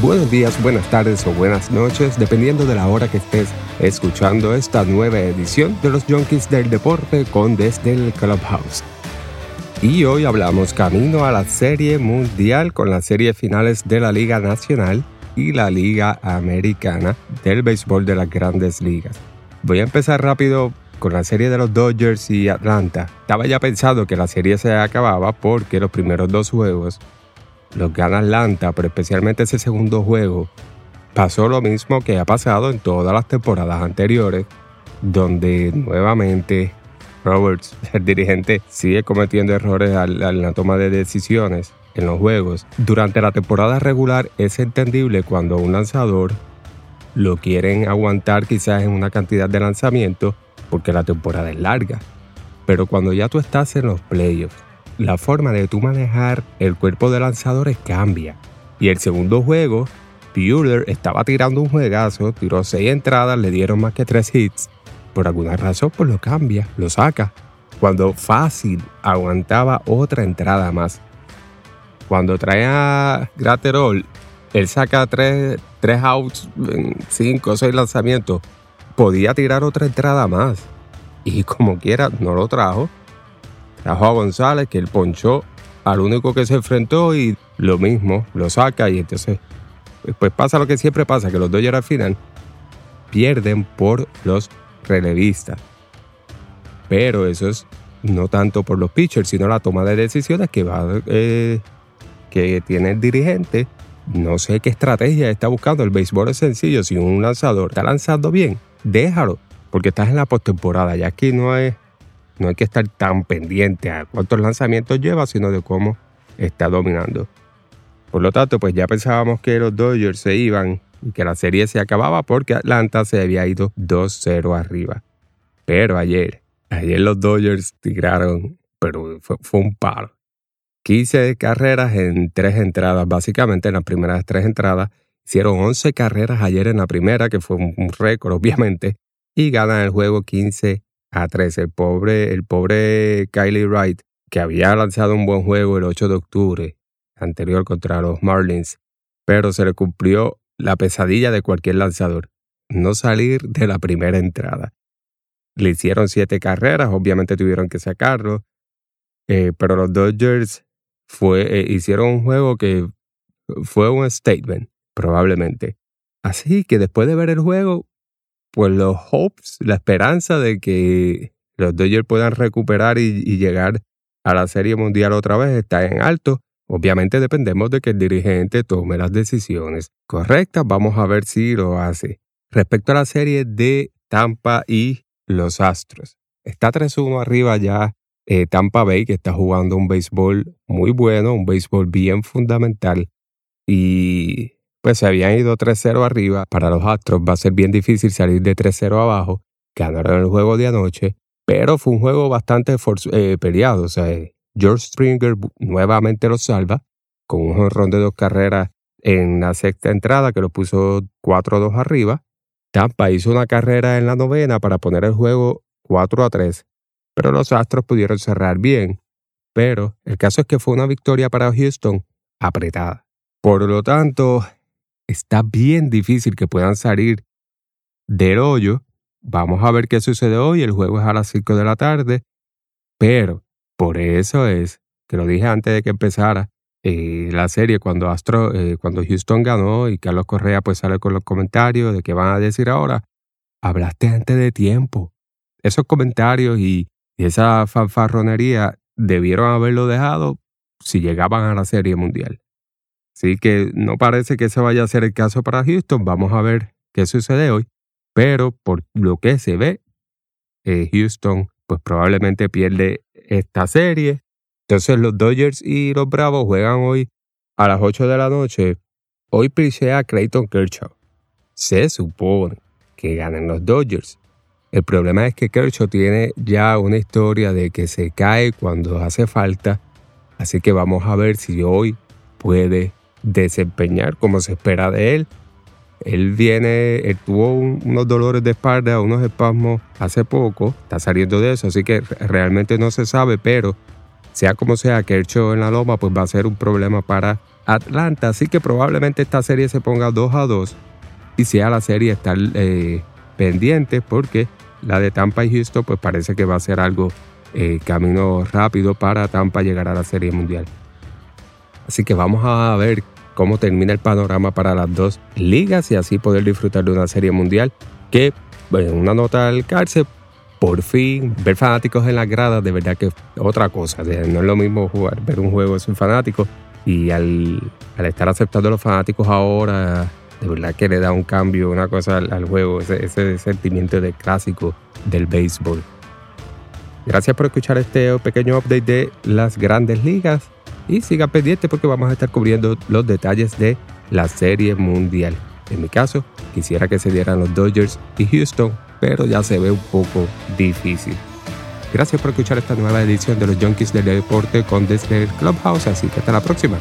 Buenos días, buenas tardes o buenas noches, dependiendo de la hora que estés escuchando esta nueva edición de los Junkies del Deporte con Desde el Clubhouse. Y hoy hablamos camino a la Serie Mundial con las series finales de la Liga Nacional y la Liga Americana del béisbol de las grandes ligas. Voy a empezar rápido con la serie de los Dodgers y Atlanta. Estaba ya pensado que la serie se acababa porque los primeros dos juegos los gana Atlanta, pero especialmente ese segundo juego, pasó lo mismo que ha pasado en todas las temporadas anteriores, donde nuevamente Roberts, el dirigente, sigue cometiendo errores en la toma de decisiones en los juegos. Durante la temporada regular es entendible cuando un lanzador lo quieren aguantar quizás en una cantidad de lanzamientos porque la temporada es larga. Pero cuando ya tú estás en los playoffs, la forma de tú manejar el cuerpo de lanzadores cambia. Y el segundo juego, Bueller estaba tirando un juegazo, tiró seis entradas, le dieron más que tres hits. Por alguna razón, pues lo cambia, lo saca. Cuando fácil aguantaba otra entrada más. Cuando trae a Graterol, él saca tres, tres outs, cinco o seis lanzamientos. Podía tirar otra entrada más. Y como quiera, no lo trajo a González, que él ponchó al único que se enfrentó y lo mismo, lo saca y entonces pues pasa lo que siempre pasa, que los Dodgers al final pierden por los relevistas. Pero eso es no tanto por los pitchers, sino la toma de decisiones que va eh, que tiene el dirigente. No sé qué estrategia está buscando. El béisbol es sencillo. Si un lanzador está lanzando bien, déjalo, porque estás en la postemporada. Ya aquí no es no hay que estar tan pendiente a cuántos lanzamientos lleva, sino de cómo está dominando. Por lo tanto, pues ya pensábamos que los Dodgers se iban y que la serie se acababa porque Atlanta se había ido 2-0 arriba. Pero ayer, ayer los Dodgers tiraron, pero fue, un paro. 15 carreras en tres entradas, básicamente en las primeras tres entradas. Hicieron 11 carreras ayer en la primera, que fue un récord, obviamente, y ganan el juego 15 a 13. El pobre, el pobre Kylie Wright, que había lanzado un buen juego el 8 de octubre anterior contra los Marlins, pero se le cumplió la pesadilla de cualquier lanzador, no salir de la primera entrada. Le hicieron siete carreras, obviamente tuvieron que sacarlo, eh, pero los Dodgers fue, eh, hicieron un juego que fue un statement, probablemente. Así que después de ver el juego, pues los hopes, la esperanza de que los Dodgers puedan recuperar y, llegar a la Serie Mundial otra vez está en alto. Obviamente dependemos de que el dirigente tome las decisiones correctas. Vamos a ver si lo hace. Respecto a la serie de Tampa y los Astros. Está 3-1 arriba ya eh, Tampa Bay, que está jugando un béisbol muy bueno, un béisbol bien fundamental. Y pues se habían ido 3-0 arriba. Para los Astros va a ser bien difícil salir de 3-0 abajo. Ganaron el juego de anoche, pero fue un juego bastante eh, peleado. O sea, George Springer nuevamente lo salva con un jonrón de dos carreras en la sexta entrada que lo puso 4-2 arriba. Tampa hizo una carrera en la novena para poner el juego 4 3, pero los Astros pudieron cerrar bien. Pero el caso es que fue una victoria para Houston apretada. Por lo tanto, está bien difícil que puedan salir del hoyo. Vamos a ver qué sucede hoy. El juego es a las 5 de la tarde. Pero por eso es que lo dije antes de que empezara eh, la serie cuando Astro, eh, cuando Houston ganó y Carlos Correa pues sale con los comentarios de qué van a decir ahora. Hablaste antes de tiempo. Esos comentarios y, y esa fanfarronería debieron haberlo dejado si llegaban a la serie mundial. Así que no parece que ese vaya a ser el caso para Houston. Vamos a ver qué sucede hoy. Pero por lo que se ve, eh, Houston pues probablemente pierde esta serie. Entonces los Dodgers y los Bravos juegan hoy a las 8 de la noche. Hoy a Clayton Kershaw. Se supone que ganan los Dodgers. El problema es que Kershaw tiene ya una historia de que se cae cuando hace falta. Así que vamos a ver si hoy puede desempeñar como se espera de él. Él viene, él tuvo unos dolores de espalda, unos espasmos hace poco, está saliendo de eso, así que realmente no se sabe, pero sea como sea, Kershaw en la loma pues va a ser un problema para Atlanta, así que probablemente esta serie se ponga 2 a 2 y sea la serie estar eh, pendiente porque la de Tampa y Houston pues parece que va a ser algo eh, camino rápido para Tampa llegar a la serie mundial. Así que vamos a ver cómo termina el panorama para las dos ligas y así poder disfrutar de una serie mundial que, bueno, una nota al cárcel, por fin ver fanáticos en las gradas, de verdad que es otra cosa. no es lo mismo jugar, ver un juego sin fanáticos y al, estar aceptando a los fanáticos ahora, de verdad que le da un cambio, una cosa al, juego, ese, ese sentimiento de clásico del béisbol. Gracias por escuchar este pequeño update de las grandes ligas y siga pendiente porque vamos a estar cubriendo los detalles de la serie mundial. En mi caso, quisiera que se dieran los Dodgers y Houston, pero ya se ve un poco difícil. Gracias por escuchar esta nueva edición de los Junkies del Deporte con Desde Clubhouse, así que hasta la próxima.